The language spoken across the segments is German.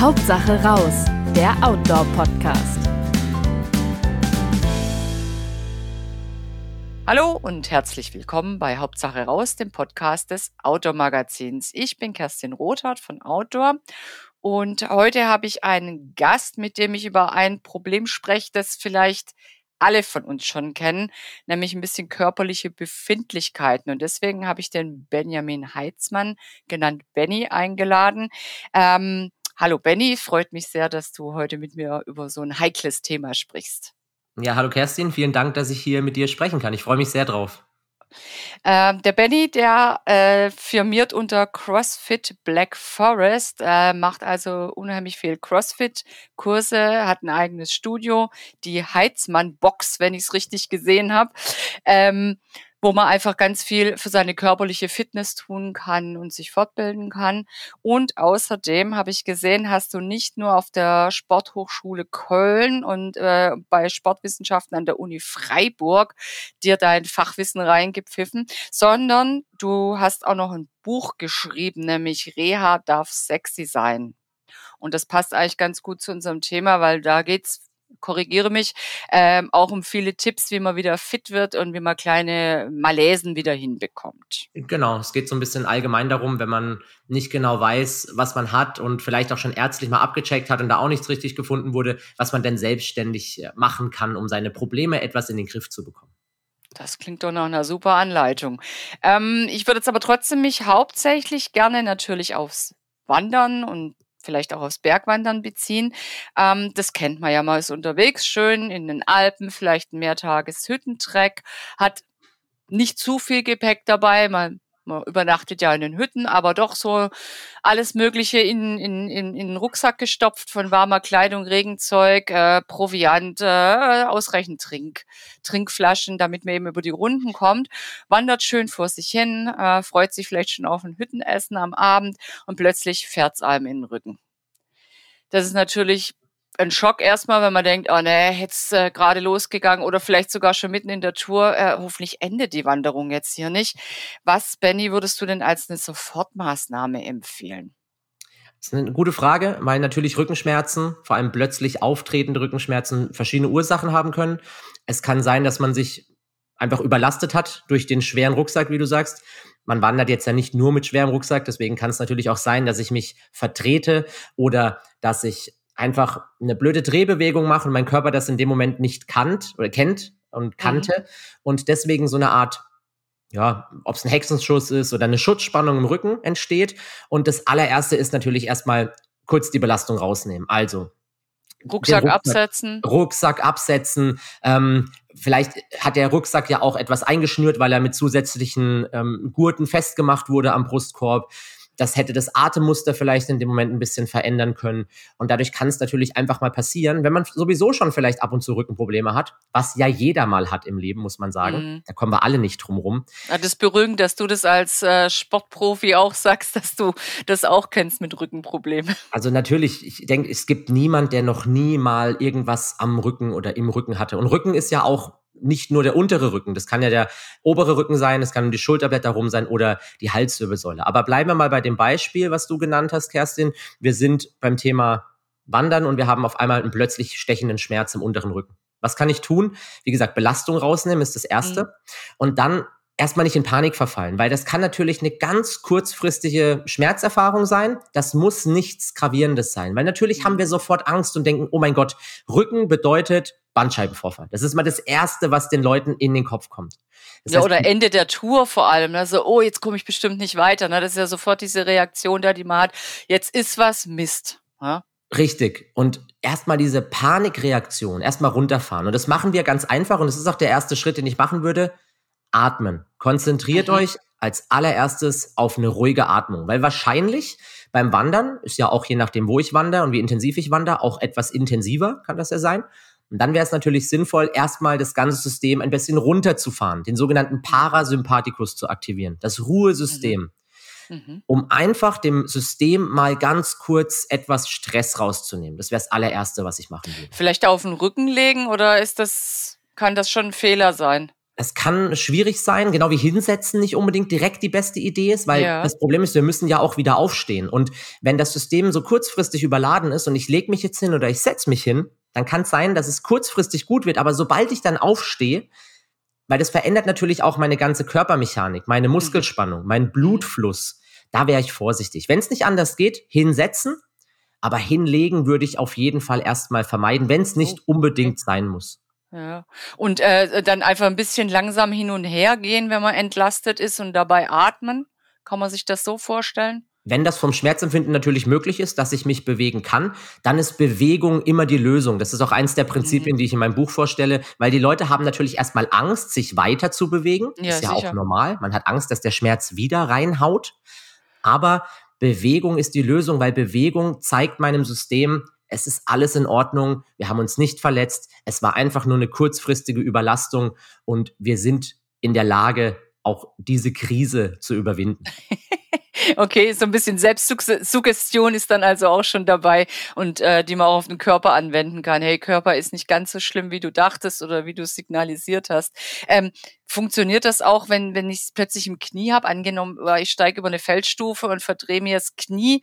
Hauptsache raus, der Outdoor-Podcast. Hallo und herzlich willkommen bei Hauptsache raus, dem Podcast des Outdoor Magazins. Ich bin Kerstin Rothardt von Outdoor und heute habe ich einen Gast, mit dem ich über ein Problem spreche, das vielleicht alle von uns schon kennen, nämlich ein bisschen körperliche Befindlichkeiten. Und deswegen habe ich den Benjamin Heitzmann, genannt Benny, eingeladen. Ähm, hallo Benny, freut mich sehr, dass du heute mit mir über so ein heikles Thema sprichst. Ja, hallo Kerstin, vielen Dank, dass ich hier mit dir sprechen kann. Ich freue mich sehr drauf. Ähm, der Benny, der äh, firmiert unter CrossFit Black Forest, äh, macht also unheimlich viel CrossFit-Kurse, hat ein eigenes Studio, die Heizmann-Box, wenn ich es richtig gesehen habe. Ähm, wo man einfach ganz viel für seine körperliche Fitness tun kann und sich fortbilden kann. Und außerdem habe ich gesehen, hast du nicht nur auf der Sporthochschule Köln und äh, bei Sportwissenschaften an der Uni Freiburg dir dein Fachwissen reingepfiffen, sondern du hast auch noch ein Buch geschrieben, nämlich Reha darf sexy sein. Und das passt eigentlich ganz gut zu unserem Thema, weil da geht's korrigiere mich, ähm, auch um viele Tipps, wie man wieder fit wird und wie man kleine Malaisen wieder hinbekommt. Genau, es geht so ein bisschen allgemein darum, wenn man nicht genau weiß, was man hat und vielleicht auch schon ärztlich mal abgecheckt hat und da auch nichts richtig gefunden wurde, was man denn selbstständig äh, machen kann, um seine Probleme etwas in den Griff zu bekommen. Das klingt doch nach einer super Anleitung. Ähm, ich würde jetzt aber trotzdem mich hauptsächlich gerne natürlich aufs Wandern und vielleicht auch aufs Bergwandern beziehen. Ähm, das kennt man ja mal, ist unterwegs schön in den Alpen, vielleicht ein Mehrtages-Hüttentreck, hat nicht zu viel Gepäck dabei, man man übernachtet ja in den Hütten, aber doch so alles Mögliche in, in, in, in den Rucksack gestopft, von warmer Kleidung, Regenzeug, äh, Proviant, äh, ausreichend Trink, Trinkflaschen, damit man eben über die Runden kommt, wandert schön vor sich hin, äh, freut sich vielleicht schon auf ein Hüttenessen am Abend und plötzlich fährt's einem in den Rücken. Das ist natürlich ein Schock erstmal, wenn man denkt, oh ne, jetzt äh, gerade losgegangen oder vielleicht sogar schon mitten in der Tour, äh, hoffentlich endet die Wanderung jetzt hier nicht. Was, Benny, würdest du denn als eine Sofortmaßnahme empfehlen? Das ist eine gute Frage, weil natürlich Rückenschmerzen, vor allem plötzlich auftretende Rückenschmerzen, verschiedene Ursachen haben können. Es kann sein, dass man sich einfach überlastet hat durch den schweren Rucksack, wie du sagst. Man wandert jetzt ja nicht nur mit schwerem Rucksack, deswegen kann es natürlich auch sein, dass ich mich vertrete oder dass ich einfach eine blöde Drehbewegung mache und mein Körper das in dem Moment nicht kannt oder kennt und mhm. kannte mhm. und deswegen so eine Art ja, ob es ein Hexenschuss ist oder eine Schutzspannung im Rücken entsteht. Und das allererste ist natürlich erstmal kurz die Belastung rausnehmen. Also Rucksack, Rucksack absetzen. Rucksack absetzen. Ähm, vielleicht hat der Rucksack ja auch etwas eingeschnürt, weil er mit zusätzlichen ähm, Gurten festgemacht wurde am Brustkorb. Das hätte das Atemmuster vielleicht in dem Moment ein bisschen verändern können. Und dadurch kann es natürlich einfach mal passieren, wenn man sowieso schon vielleicht ab und zu Rückenprobleme hat, was ja jeder mal hat im Leben, muss man sagen. Mhm. Da kommen wir alle nicht drum rum. Ja, das ist beruhigend, dass du das als äh, Sportprofi auch sagst, dass du das auch kennst mit Rückenproblemen. Also natürlich, ich denke, es gibt niemand, der noch nie mal irgendwas am Rücken oder im Rücken hatte. Und Rücken ist ja auch nicht nur der untere Rücken, das kann ja der obere Rücken sein, es kann um die Schulterblätter rum sein oder die Halswirbelsäule. Aber bleiben wir mal bei dem Beispiel, was du genannt hast, Kerstin. Wir sind beim Thema Wandern und wir haben auf einmal einen plötzlich stechenden Schmerz im unteren Rücken. Was kann ich tun? Wie gesagt, Belastung rausnehmen ist das Erste. Mhm. Und dann erstmal nicht in Panik verfallen, weil das kann natürlich eine ganz kurzfristige Schmerzerfahrung sein. Das muss nichts Gravierendes sein, weil natürlich haben wir sofort Angst und denken, oh mein Gott, Rücken bedeutet Bandscheibenvorfall. Das ist mal das Erste, was den Leuten in den Kopf kommt. Das ja, heißt, oder Ende der Tour vor allem. Also, oh, jetzt komme ich bestimmt nicht weiter. Ne? Das ist ja sofort diese Reaktion da, die man hat. Jetzt ist was Mist. Ja? Richtig. Und erstmal diese Panikreaktion, erstmal runterfahren. Und das machen wir ganz einfach. Und das ist auch der erste Schritt, den ich machen würde atmen. Konzentriert mhm. euch als allererstes auf eine ruhige Atmung, weil wahrscheinlich beim Wandern ist ja auch je nachdem, wo ich wandere und wie intensiv ich wandere, auch etwas intensiver kann das ja sein. Und dann wäre es natürlich sinnvoll, erstmal das ganze System ein bisschen runterzufahren, den sogenannten Parasympathikus zu aktivieren, das Ruhesystem, mhm. Mhm. um einfach dem System mal ganz kurz etwas Stress rauszunehmen. Das wäre das allererste, was ich machen würde. Vielleicht auf den Rücken legen oder ist das, kann das schon ein Fehler sein? Das kann schwierig sein, genau wie hinsetzen nicht unbedingt direkt die beste Idee ist, weil Ja. das Problem ist, wir müssen ja auch wieder aufstehen. Und wenn das System so kurzfristig überladen ist und ich lege mich jetzt hin oder ich setze mich hin, dann kann es sein, dass es kurzfristig gut wird, aber sobald ich dann aufstehe, weil das verändert natürlich auch meine ganze Körpermechanik, meine Muskelspannung, meinen Blutfluss, da wäre ich vorsichtig. Wenn es nicht anders geht, hinsetzen, aber hinlegen würde ich auf jeden Fall erstmal vermeiden, wenn es nicht unbedingt sein muss. Ja. Und äh, dann einfach ein bisschen langsam hin und her gehen, wenn man entlastet ist und dabei atmen. Kann man sich das so vorstellen? Wenn das vom Schmerzempfinden natürlich möglich ist, dass ich mich bewegen kann, dann ist Bewegung immer die Lösung. Das ist auch eins der Prinzipien, die ich in meinem Buch vorstelle, weil die Leute haben natürlich erstmal Angst, sich weiter zu bewegen. Ja, ist ja sicher. auch normal. Man hat Angst, dass der Schmerz wieder reinhaut. Aber Bewegung ist die Lösung, weil Bewegung zeigt meinem System, es ist alles in Ordnung, wir haben uns nicht verletzt, es war einfach nur eine kurzfristige Überlastung und wir sind in der Lage, auch diese Krise zu überwinden. Okay, so ein bisschen Selbstsuggestion ist dann also auch schon dabei und äh, die man auch auf den Körper anwenden kann. Hey, Körper ist nicht ganz so schlimm, wie du dachtest oder wie du signalisiert hast. Ähm, funktioniert das auch, wenn, wenn ich es plötzlich im Knie habe? Angenommen, äh, ich steige über eine Feldstufe und verdrehe mir das Knie.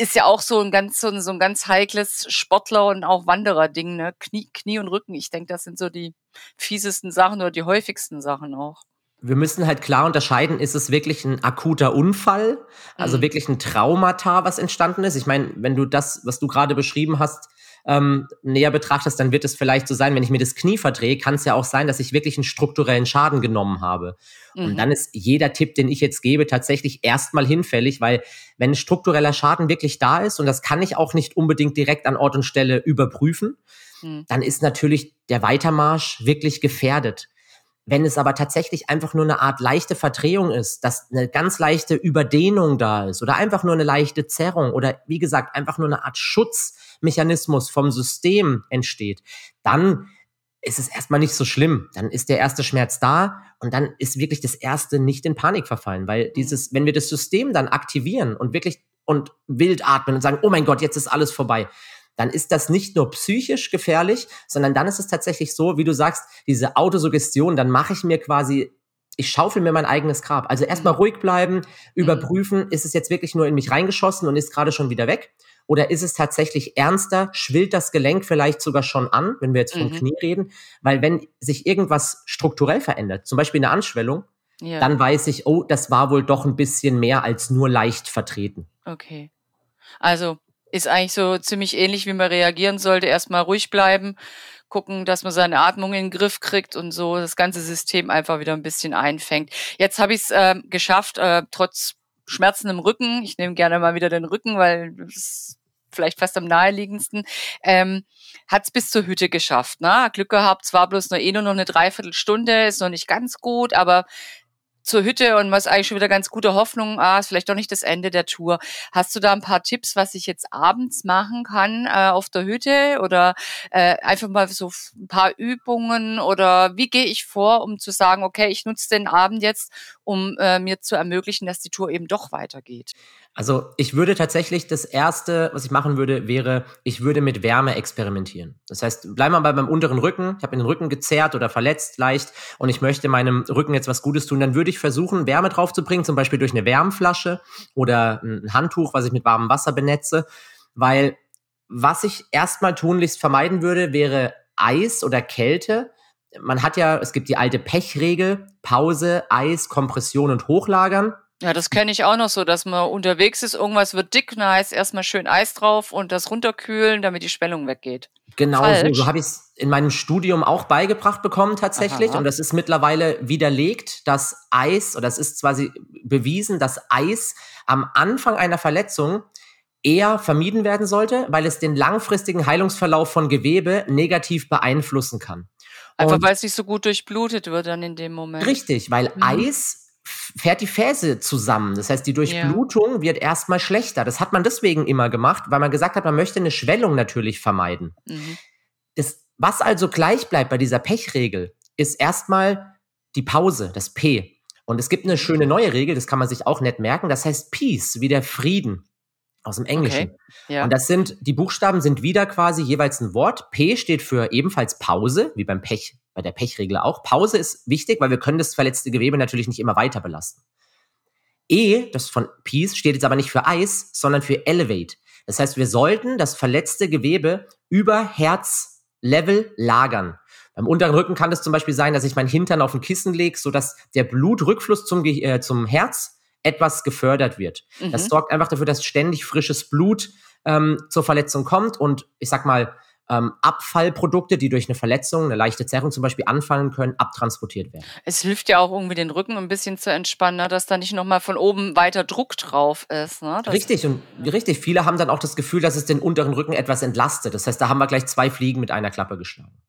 Ist ja auch so ein ganz, so ein, so ein ganz heikles Sportler- und auch Wanderer-Ding, ne? Knie, Knie und Rücken. Ich denke, das sind so die fiesesten Sachen oder die häufigsten Sachen auch. wir müssen halt klar unterscheiden, ist es wirklich ein akuter Unfall, also Mhm. wirklich ein Traumata, was entstanden ist. Ich meine, wenn du das, was du gerade beschrieben hast, ähm, näher betrachtest, dann wird es vielleicht so sein, wenn ich mir das Knie verdrehe, kann es ja auch sein, dass ich wirklich einen strukturellen Schaden genommen habe. Und Mhm. dann ist jeder Tipp, den ich jetzt gebe, tatsächlich erstmal hinfällig, weil wenn struktureller Schaden wirklich da ist, und das kann ich auch nicht unbedingt direkt an Ort und Stelle überprüfen, Mhm. dann ist natürlich der Weitermarsch wirklich gefährdet. Wenn es aber tatsächlich einfach nur eine Art leichte Verdrehung ist, dass eine ganz leichte Überdehnung da ist oder einfach nur eine leichte Zerrung oder wie gesagt einfach nur eine Art Schutzmechanismus vom System entsteht, dann ist es erstmal nicht so schlimm. Dann ist der erste Schmerz da und dann ist wirklich das erste nicht in Panik verfallen, weil dieses, wenn wir das System dann aktivieren und wirklich und wild atmen und sagen, oh mein Gott, jetzt ist alles vorbei, dann ist das nicht nur psychisch gefährlich, sondern dann ist es tatsächlich so, wie du sagst, diese Autosuggestion, dann mache ich mir quasi, ich schaufel mir mein eigenes Grab. Also erstmal Mhm. ruhig bleiben, überprüfen, ist es jetzt wirklich nur in mich reingeschossen und ist gerade schon wieder weg? Oder ist es tatsächlich ernster, schwillt das Gelenk vielleicht sogar schon an, wenn wir jetzt vom Mhm. Knie reden? Weil wenn sich irgendwas strukturell verändert, zum Beispiel eine Anschwellung, Ja. dann weiß ich, oh, das war wohl doch ein bisschen mehr als nur leicht vertreten. Okay. Also ist eigentlich so ziemlich ähnlich, wie man reagieren sollte. Erstmal ruhig bleiben, gucken, dass man seine Atmung in den Griff kriegt und so das ganze System einfach wieder ein bisschen einfängt. Jetzt habe ich es äh, geschafft, äh, trotz Schmerzen im Rücken, ich nehme gerne mal wieder den Rücken, weil das ist vielleicht fast am naheliegendsten, ähm, hat es bis zur Hütte geschafft. Ne? Glück gehabt, zwar bloß nur eh nur noch eine Dreiviertelstunde, ist noch nicht ganz gut, aber zur Hütte und was eigentlich schon wieder ganz gute Hoffnung, ah, ist vielleicht doch nicht das Ende der Tour. Hast du da ein paar Tipps, was ich jetzt abends machen kann äh, auf der Hütte oder äh, einfach mal so ein paar Übungen oder wie gehe ich vor, um zu sagen, okay, ich nutze den Abend jetzt, um äh, mir zu ermöglichen, dass die Tour eben doch weitergeht? Also ich würde tatsächlich das Erste, was ich machen würde, wäre, ich würde mit Wärme experimentieren. Das heißt, bleiben wir bei meinem unteren Rücken. Ich habe den Rücken gezerrt oder verletzt leicht und ich möchte meinem Rücken jetzt was Gutes tun. Dann würde ich versuchen, Wärme draufzubringen, zum Beispiel durch eine Wärmflasche oder ein Handtuch, was ich mit warmem Wasser benetze. Weil was ich erstmal tunlichst vermeiden würde, wäre Eis oder Kälte. Man hat ja, es gibt die alte Pechregel, Pause, Eis, Kompression und Hochlagern. Ja, das kenne ich auch noch so, dass man unterwegs ist, irgendwas wird dick, da heißt erstmal schön Eis drauf und das runterkühlen, damit die Schwellung weggeht. Genau, so, Falsch. so habe ich es in meinem Studium auch beigebracht bekommen tatsächlich. Aha. Und das ist mittlerweile widerlegt, dass Eis, oder es ist quasi bewiesen, dass Eis am Anfang einer Verletzung eher vermieden werden sollte, weil es den langfristigen Heilungsverlauf von Gewebe negativ beeinflussen kann. Einfach weil es nicht so gut durchblutet wird dann in dem Moment. Richtig, weil Mhm. Eis fährt die Fäse zusammen. Das heißt, die Durchblutung wird erstmal schlechter. Das hat man deswegen immer gemacht, weil man gesagt hat, man möchte eine Schwellung natürlich vermeiden. Mhm. Das, was also gleich bleibt bei dieser Pechregel, ist erstmal die Pause, das P. Und es gibt eine schöne neue Regel, das kann man sich auch nett merken, das heißt Peace, wie der Frieden aus dem Englischen. Ja. Und das sind, die Buchstaben sind wieder quasi jeweils ein Wort. P steht für ebenfalls Pause, wie beim Pech, bei der Pechregel auch. Pause ist wichtig, weil wir können das verletzte Gewebe natürlich nicht immer weiter belasten. E, das von Peace, steht jetzt aber nicht für Eis, sondern für Elevate. Das heißt, wir sollten das verletzte Gewebe über Herzlevel lagern. Beim unteren Rücken kann es zum Beispiel sein, dass ich meinen Hintern auf ein Kissen lege, sodass der Blutrückfluss zum, äh, zum Herz etwas gefördert wird. Mhm. Das sorgt einfach dafür, dass ständig frisches Blut ähm, zur Verletzung kommt und ich sag mal, ähm, Abfallprodukte, die durch eine Verletzung, eine leichte Zerrung zum Beispiel anfallen können, abtransportiert werden. Es hilft ja auch irgendwie den Rücken ein bisschen zu entspannen, ne? dass da nicht nochmal von oben weiter Druck drauf ist. Ne? richtig, und richtig. Viele haben dann auch das Gefühl, dass es den unteren Rücken etwas entlastet. Das heißt, da haben wir gleich zwei Fliegen mit einer Klappe geschlagen.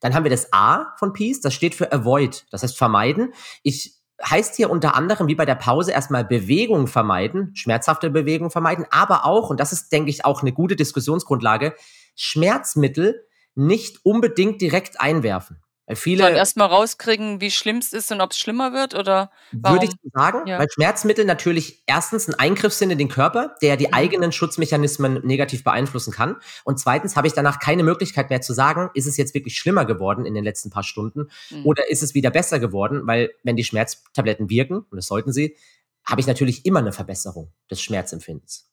Dann haben wir das A von Peace, das steht für Avoid, das heißt vermeiden. Ich heißt hier unter anderem wie bei der Pause erstmal Bewegung vermeiden, schmerzhafte Bewegung vermeiden, aber auch, und das ist, denke ich, auch eine gute Diskussionsgrundlage, Schmerzmittel nicht unbedingt direkt einwerfen. Viele Dann erstmal rauskriegen, wie schlimm es ist und ob es schlimmer wird oder warum? Würde ich sagen, ja. weil Schmerzmittel natürlich erstens ein Eingriff sind in den Körper, der die mhm. eigenen Schutzmechanismen negativ beeinflussen kann. Und zweitens habe ich danach keine Möglichkeit mehr zu sagen, ist es jetzt wirklich schlimmer geworden in den letzten paar Stunden mhm. oder ist es wieder besser geworden, weil wenn die Schmerztabletten wirken, und das sollten sie, habe ich natürlich immer eine Verbesserung des Schmerzempfindens.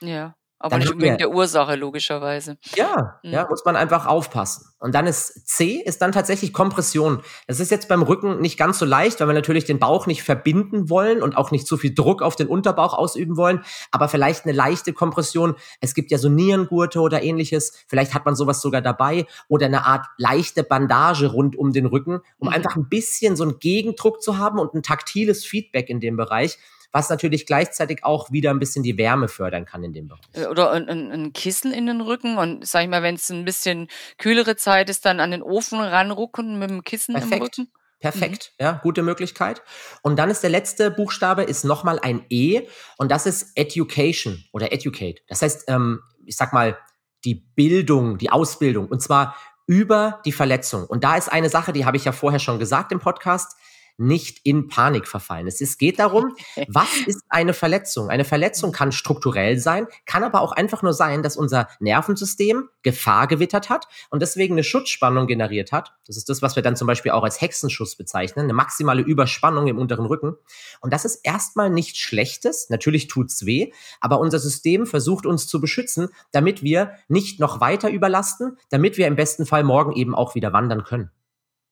Ja. Aber nicht unbedingt der Ursache, logischerweise. Ja, mhm. ja, muss man einfach aufpassen. Und dann ist C, ist dann tatsächlich Kompression. Das ist jetzt beim Rücken nicht ganz so leicht, weil wir natürlich den Bauch nicht verbinden wollen und auch nicht zu viel Druck auf den Unterbauch ausüben wollen. Aber vielleicht eine leichte Kompression. Es gibt ja so Nierengurte oder ähnliches. Vielleicht hat man sowas sogar dabei. Oder eine Art leichte Bandage rund um den Rücken, um mhm. einfach ein bisschen so einen Gegendruck zu haben und ein taktiles Feedback in dem Bereich was natürlich gleichzeitig auch wieder ein bisschen die Wärme fördern kann in dem Bereich. Oder ein, ein Kissen in den Rücken und sag ich mal, wenn es ein bisschen kühlere Zeit ist, dann an den Ofen ranrucken mit dem Kissen Perfekt. im Rücken. Perfekt, mhm. ja, gute Möglichkeit. Und dann ist der letzte Buchstabe ist nochmal ein E und das ist Education oder Educate. Das heißt, ähm, ich sag mal, die Bildung, die Ausbildung und zwar über die Verletzung. Und da ist eine Sache, die habe ich ja vorher schon gesagt im Podcast nicht in Panik verfallen. Es ist, geht darum, was ist eine Verletzung? Eine Verletzung kann strukturell sein, kann aber auch einfach nur sein, dass unser Nervensystem Gefahr gewittert hat und deswegen eine Schutzspannung generiert hat. Das ist das, was wir dann zum Beispiel auch als Hexenschuss bezeichnen, eine maximale Überspannung im unteren Rücken. Und das ist erstmal nichts Schlechtes. Natürlich tut's weh, aber unser System versucht uns zu beschützen, damit wir nicht noch weiter überlasten, damit wir im besten Fall morgen eben auch wieder wandern können.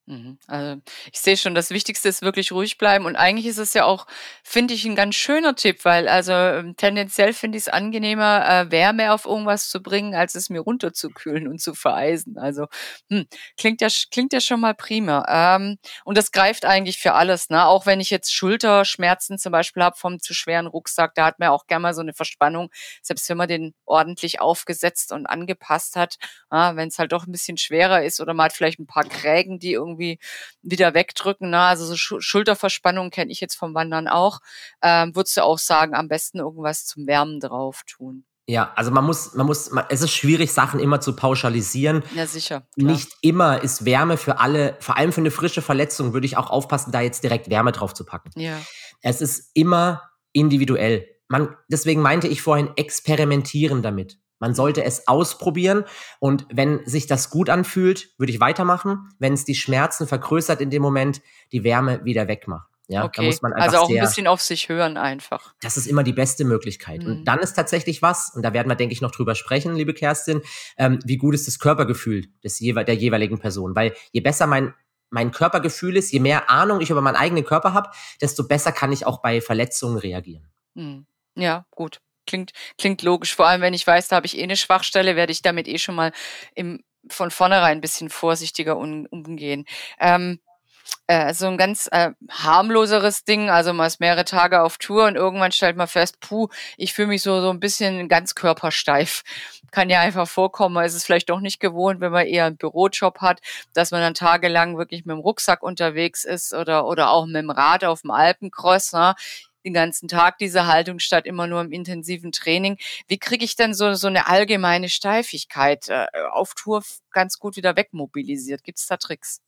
Mhm. Also, ich sehe schon, das Wichtigste ist wirklich ruhig bleiben und eigentlich ist es ja auch, finde ich, ein ganz schöner Tipp, weil also ähm, tendenziell finde ich es angenehmer, äh, Wärme auf irgendwas zu bringen, als es mir runterzukühlen und zu vereisen. Also hm, klingt ja klingt ja schon mal prima. Ähm, und das greift eigentlich für alles, ne? Auch wenn ich jetzt Schulterschmerzen zum Beispiel habe vom zu schweren Rucksack, da hat man auch gerne mal so eine Verspannung, selbst wenn man den ordentlich aufgesetzt und angepasst hat, äh, wenn es halt doch ein bisschen schwerer ist oder man hat vielleicht ein paar Krägen, die irgendwie irgendwie wieder wegdrücken. Ne? Also so Schulterverspannung kenne ich jetzt vom Wandern auch. Ähm, würdest du auch sagen, am besten irgendwas zum Wärmen drauf tun? Ja, also man muss, man muss, man, es ist schwierig, Sachen immer zu pauschalisieren. Ja, sicher. Klar. Nicht immer ist Wärme für alle, vor allem für eine frische Verletzung, würde ich auch aufpassen, da jetzt direkt Wärme drauf zu packen. Ja. Es ist immer individuell. Man, deswegen meinte ich vorhin, experimentieren damit. Man sollte es ausprobieren und wenn sich das gut anfühlt, würde ich weitermachen. Wenn es die Schmerzen vergrößert in dem Moment, die Wärme wieder wegmachen. Ja, okay. da muss man einfach also auch ein bisschen auf sich hören einfach. Das ist immer die beste Möglichkeit. Mhm. Und dann ist tatsächlich was, und da werden wir, denke ich, noch drüber sprechen, liebe Kerstin, ähm, wie gut ist das Körpergefühl des der jeweiligen Person. Weil je besser mein, mein Körpergefühl ist, je mehr Ahnung ich über meinen eigenen Körper habe, desto besser kann ich auch bei Verletzungen reagieren. Mhm. Ja, gut klingt, klingt logisch. Vor allem, wenn ich weiß, da habe ich eh eine Schwachstelle, werde ich damit eh schon mal im, von vornherein ein bisschen vorsichtiger um, umgehen. Ähm, äh, so ein ganz äh, harmloseres Ding, also man ist mehrere Tage auf Tour und irgendwann stellt man fest, puh, ich fühle mich so so ein bisschen ganz körpersteif. Kann ja einfach vorkommen, man ist es vielleicht doch nicht gewohnt, wenn man eher einen Bürojob hat, dass man dann tagelang wirklich mit dem Rucksack unterwegs ist oder oder auch mit dem Rad auf dem Alpencross. Ne? Den ganzen Tag diese Haltung statt immer nur im intensiven Training. Wie kriege ich denn so, so eine allgemeine Steifigkeit äh, auf Tour ganz gut wieder wegmobilisiert? Gibt es da Tricks?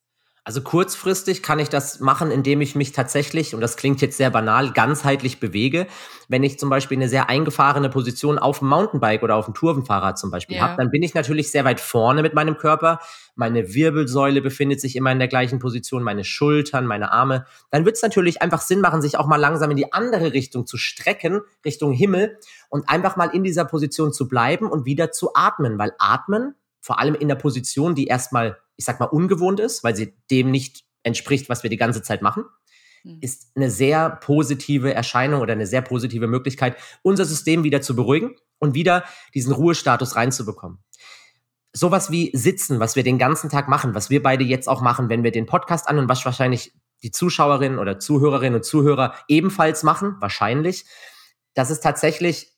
Also kurzfristig kann ich das machen, indem ich mich tatsächlich, und das klingt jetzt sehr banal, ganzheitlich bewege. Wenn ich zum Beispiel eine sehr eingefahrene Position auf dem Mountainbike oder auf dem Tourenfahrrad zum Beispiel ja. habe, dann bin ich natürlich sehr weit vorne mit meinem Körper. Meine Wirbelsäule befindet sich immer in der gleichen Position, meine Schultern, meine Arme. Dann wird es natürlich einfach Sinn machen, sich auch mal langsam in die andere Richtung zu strecken, Richtung Himmel und einfach mal in dieser Position zu bleiben und wieder zu atmen, weil atmen vor allem in der Position, die erstmal, ich sag mal, ungewohnt ist, weil sie dem nicht entspricht, was wir die ganze Zeit machen, mhm. ist eine sehr positive Erscheinung oder eine sehr positive Möglichkeit, unser System wieder zu beruhigen und wieder diesen Ruhestatus reinzubekommen. Sowas wie Sitzen, was wir den ganzen Tag machen, was wir beide jetzt auch machen, wenn wir den Podcast an und was wahrscheinlich die Zuschauerinnen oder Zuhörerinnen und Zuhörer ebenfalls machen, wahrscheinlich, das ist tatsächlich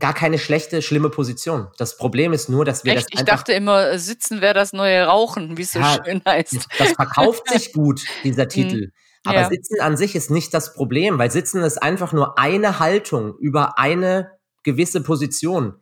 gar keine schlechte, schlimme Position. Das Problem ist nur, dass wir Echt? das Ich dachte immer, äh, sitzen wäre das neue Rauchen, wie es so ja, schön heißt. Das verkauft sich gut, dieser Titel. Aber ja. Sitzen an sich ist nicht das Problem, weil Sitzen ist einfach nur eine Haltung über eine gewisse Position.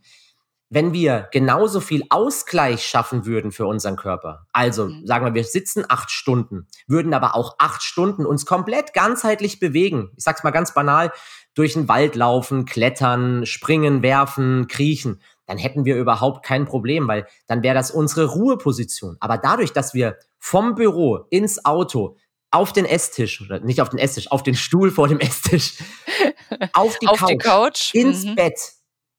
Wenn wir genauso viel Ausgleich schaffen würden für unseren Körper, also mhm. sagen wir, wir sitzen acht Stunden, würden aber auch acht Stunden uns komplett ganzheitlich bewegen. Ich sag's mal ganz banal, durch den Wald laufen, klettern, springen, werfen, kriechen, dann hätten wir überhaupt kein Problem, weil dann wäre das unsere Ruheposition. Aber dadurch, dass wir vom Büro ins Auto auf den Esstisch oder nicht auf den Esstisch, auf den Stuhl vor dem Esstisch, auf die, auf Couch, die Couch, ins mhm. Bett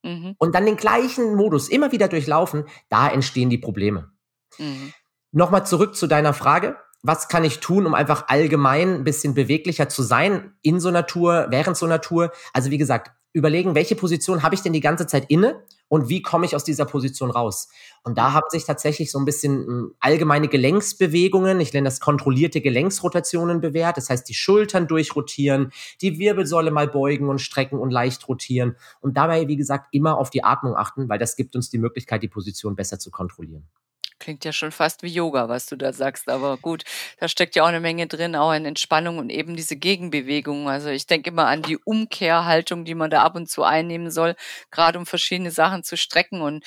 mhm. und dann den gleichen Modus immer wieder durchlaufen, da entstehen die Probleme. Mhm. Nochmal zurück zu deiner Frage was kann ich tun, um einfach allgemein ein bisschen beweglicher zu sein in so einer Tour, während so einer Tour? Also wie gesagt, überlegen, welche Position habe ich denn die ganze Zeit inne und wie komme ich aus dieser Position raus? Und da haben sich tatsächlich so ein bisschen hm, allgemeine Gelenksbewegungen, ich nenne das kontrollierte Gelenksrotationen bewährt. Das heißt, die Schultern durchrotieren, die Wirbelsäule mal beugen und strecken und leicht rotieren und dabei, wie gesagt, immer auf die Atmung achten, weil das gibt uns die Möglichkeit, die Position besser zu kontrollieren. Klingt ja schon fast wie Yoga, was du da sagst. Aber gut, da steckt ja auch eine Menge drin, auch in Entspannung und eben diese Gegenbewegung. Also ich denke immer an die Umkehrhaltung, die man da ab und zu einnehmen soll, gerade um verschiedene Sachen zu strecken und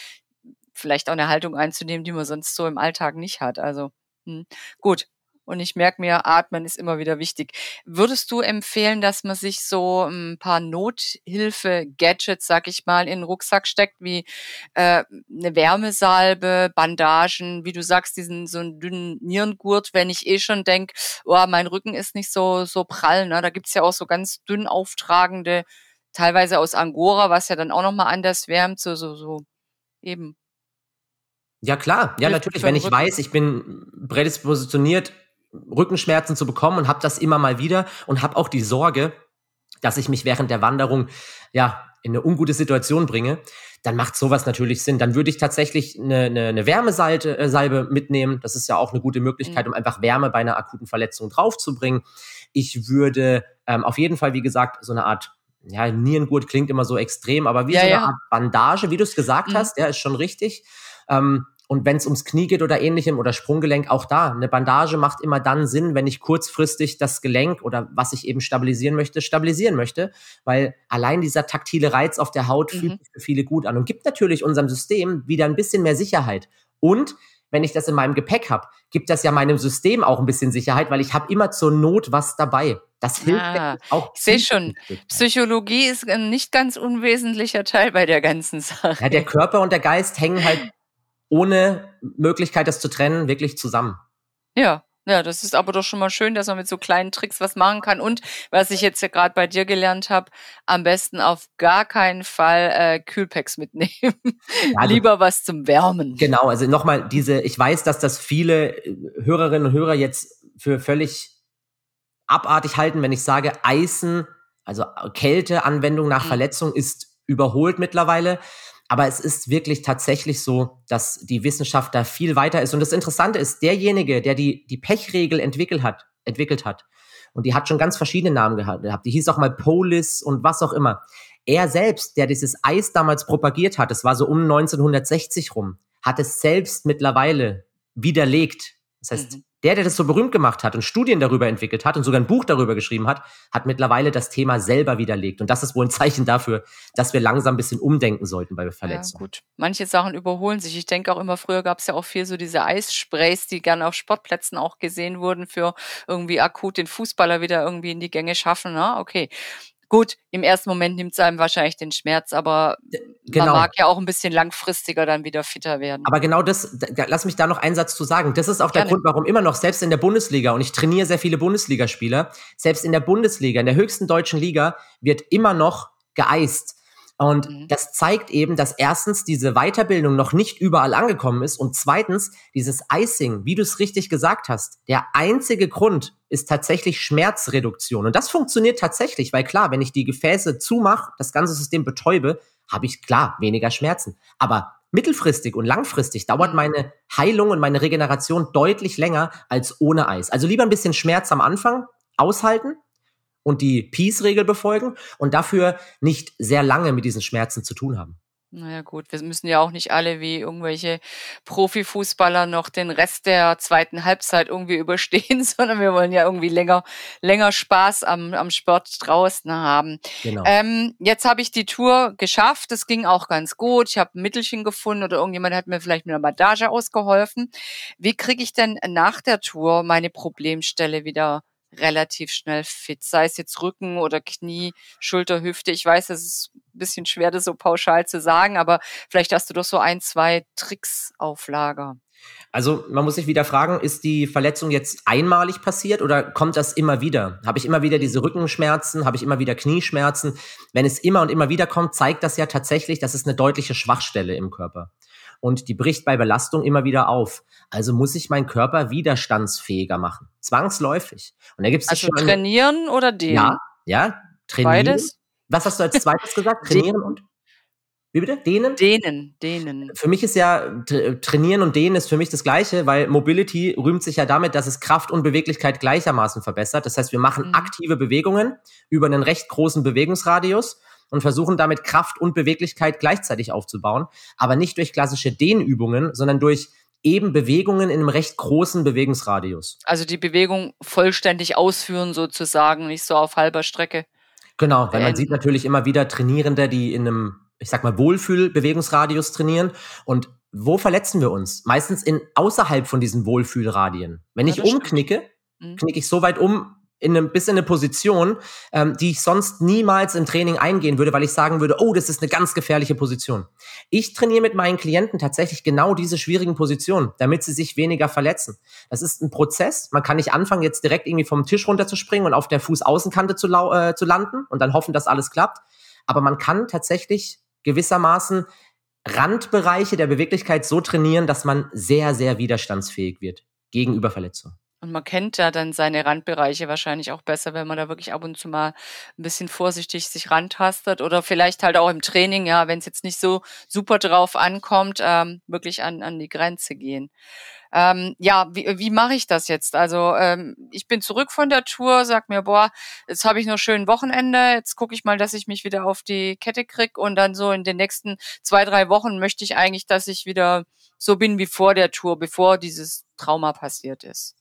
vielleicht auch eine Haltung einzunehmen, die man sonst so im Alltag nicht hat. Also hm. gut, und ich merke mir, atmen ist immer wieder wichtig. Würdest du empfehlen, dass man sich so ein paar Nothilfe-Gadgets, sag ich mal, in den Rucksack steckt, wie äh, eine Wärmesalbe, Bandagen, wie du sagst, diesen so einen dünnen Nierengurt, wenn ich eh schon denk, oh, mein Rücken ist nicht so, so prall. Ne? Da gibt's ja auch so ganz dünn auftragende, teilweise aus Angora, was ja dann auch nochmal anders wärmt, so, so, so eben. Ja, klar. Ja, natürlich. Wenn ich weiß, ich bin prädispositioniert, Rückenschmerzen zu bekommen und habe das immer mal wieder und habe auch die Sorge, dass ich mich während der Wanderung ja in eine ungute Situation bringe, dann macht sowas natürlich Sinn. Dann würde ich tatsächlich eine, eine, eine Wärmesalbe äh, mitnehmen. Das ist ja auch eine gute Möglichkeit, mhm. um einfach Wärme bei einer akuten Verletzung draufzubringen. Ich würde ähm, auf jeden Fall, wie gesagt, so eine Art ja, Nierengurt klingt immer so extrem, aber wie ja, so eine ja. Art Bandage, wie du es gesagt mhm. hast, ja, ist schon richtig. Ähm, und wenn es ums Knie geht oder ähnlichem oder Sprunggelenk, auch da. Eine Bandage macht immer dann Sinn, wenn ich kurzfristig das Gelenk oder was ich eben stabilisieren möchte, stabilisieren möchte. Weil allein dieser taktile Reiz auf der Haut mhm. fühlt sich für viele gut an und gibt natürlich unserem System wieder ein bisschen mehr Sicherheit. Und wenn ich das in meinem Gepäck habe, gibt das ja meinem System auch ein bisschen Sicherheit, weil ich habe immer zur Not was dabei. Das hilft ah, auch. Ich sehe schon, Psychologie ist ein nicht ganz unwesentlicher Teil bei der ganzen Sache. Ja, der Körper und der Geist hängen halt ohne Möglichkeit, das zu trennen, wirklich zusammen. Ja, ja, das ist aber doch schon mal schön, dass man mit so kleinen Tricks was machen kann. Und was ich jetzt ja gerade bei dir gelernt habe, am besten auf gar keinen Fall äh, Kühlpacks mitnehmen. Ja, also, Lieber was zum Wärmen. Genau, also nochmal diese, ich weiß, dass das viele äh, Hörerinnen und Hörer jetzt für völlig abartig halten, wenn ich sage, Eisen, also Kälteanwendung nach mhm. Verletzung ist überholt mittlerweile. Aber es ist wirklich tatsächlich so, dass die Wissenschaft da viel weiter ist. Und das Interessante ist, derjenige, der die, die Pechregel entwickelt hat, entwickelt hat, und die hat schon ganz verschiedene Namen gehabt, die hieß auch mal Polis und was auch immer. Er selbst, der dieses Eis damals propagiert hat, es war so um 1960 rum, hat es selbst mittlerweile widerlegt. Das heißt, mhm. Der, der das so berühmt gemacht hat und Studien darüber entwickelt hat und sogar ein Buch darüber geschrieben hat, hat mittlerweile das Thema selber widerlegt. Und das ist wohl ein Zeichen dafür, dass wir langsam ein bisschen umdenken sollten bei Verletzungen. Ja, gut. Manche Sachen überholen sich. Ich denke auch immer, früher gab es ja auch viel so diese Eissprays, die gerne auf Sportplätzen auch gesehen wurden, für irgendwie akut den Fußballer wieder irgendwie in die Gänge schaffen. Na, ne? okay. Gut, im ersten Moment nimmt es einem wahrscheinlich den Schmerz, aber genau. man mag ja auch ein bisschen langfristiger dann wieder fitter werden. Aber genau das, da, lass mich da noch einen Satz zu sagen. Das ist auch Gerne. der Grund, warum immer noch, selbst in der Bundesliga, und ich trainiere sehr viele Bundesligaspieler, selbst in der Bundesliga, in der höchsten deutschen Liga, wird immer noch geeist. Und mhm. das zeigt eben, dass erstens diese Weiterbildung noch nicht überall angekommen ist und zweitens dieses Icing, wie du es richtig gesagt hast, der einzige Grund ist tatsächlich Schmerzreduktion. Und das funktioniert tatsächlich, weil klar, wenn ich die Gefäße zumache, das ganze System betäube, habe ich klar weniger Schmerzen. Aber mittelfristig und langfristig dauert mhm. meine Heilung und meine Regeneration deutlich länger als ohne Eis. Also lieber ein bisschen Schmerz am Anfang aushalten, und die Peace-Regel befolgen und dafür nicht sehr lange mit diesen Schmerzen zu tun haben. Naja gut, wir müssen ja auch nicht alle wie irgendwelche Profifußballer noch den Rest der zweiten Halbzeit irgendwie überstehen, sondern wir wollen ja irgendwie länger, länger Spaß am, am Sport draußen haben. Genau. Ähm, jetzt habe ich die Tour geschafft, das ging auch ganz gut. Ich habe ein Mittelchen gefunden oder irgendjemand hat mir vielleicht mit einer Bandage ausgeholfen. Wie kriege ich denn nach der Tour meine Problemstelle wieder relativ schnell fit. Sei es jetzt Rücken oder Knie, Schulter, Hüfte. Ich weiß, es ist ein bisschen schwer, das so pauschal zu sagen, aber vielleicht hast du doch so ein, zwei Tricks auf Lager. Also man muss sich wieder fragen, ist die Verletzung jetzt einmalig passiert oder kommt das immer wieder? Habe ich immer wieder diese Rückenschmerzen? Habe ich immer wieder Knieschmerzen? Wenn es immer und immer wieder kommt, zeigt das ja tatsächlich, dass es eine deutliche Schwachstelle im Körper und die bricht bei Belastung immer wieder auf. Also muss ich meinen Körper widerstandsfähiger machen. Zwangsläufig. Und da gibt's also trainieren oder dehnen? Ja, ja, trainieren. Beides? Was hast du als zweites gesagt? Trainieren und? Wie bitte? Dehnen? Dehnen, dehnen. Für mich ist ja trainieren und dehnen ist für mich das Gleiche, weil Mobility rühmt sich ja damit, dass es Kraft und Beweglichkeit gleichermaßen verbessert. Das heißt, wir machen mhm. aktive Bewegungen über einen recht großen Bewegungsradius und versuchen damit Kraft und Beweglichkeit gleichzeitig aufzubauen, aber nicht durch klassische Dehnübungen, sondern durch eben Bewegungen in einem recht großen Bewegungsradius. Also die Bewegung vollständig ausführen sozusagen, nicht so auf halber Strecke. Genau, weil man sieht natürlich immer wieder Trainierende, die in einem, ich sag mal, Wohlfühlbewegungsradius trainieren und wo verletzen wir uns? Meistens in außerhalb von diesen Wohlfühlradien. Wenn ja, ich umknicke, stimmt. Mhm. knicke ich so weit um, in einem, bis in eine Position, ähm, die ich sonst niemals im Training eingehen würde, weil ich sagen würde, oh, das ist eine ganz gefährliche Position. Ich trainiere mit meinen Klienten tatsächlich genau diese schwierigen Positionen, damit sie sich weniger verletzen. Das ist ein Prozess. Man kann nicht anfangen, jetzt direkt irgendwie vom Tisch runterzuspringen und auf der Fußaußenkante zu, äh, zu landen und dann hoffen, dass alles klappt. Aber man kann tatsächlich gewissermaßen Randbereiche der Beweglichkeit so trainieren, dass man sehr, sehr widerstandsfähig wird gegenüber Verletzungen. Und man kennt ja dann seine Randbereiche wahrscheinlich auch besser, wenn man da wirklich ab und zu mal ein bisschen vorsichtig sich rantastet oder vielleicht halt auch im Training, ja, wenn es jetzt nicht so super drauf ankommt, ähm, wirklich an, an die Grenze gehen. Ähm, ja, wie, wie mache ich das jetzt? Also ähm, ich bin zurück von der Tour, sag mir, boah, jetzt habe ich noch schön Wochenende, jetzt gucke ich mal, dass ich mich wieder auf die Kette krieg und dann so in den nächsten zwei, drei Wochen möchte ich eigentlich, dass ich wieder so bin wie vor der Tour, bevor dieses Trauma passiert ist.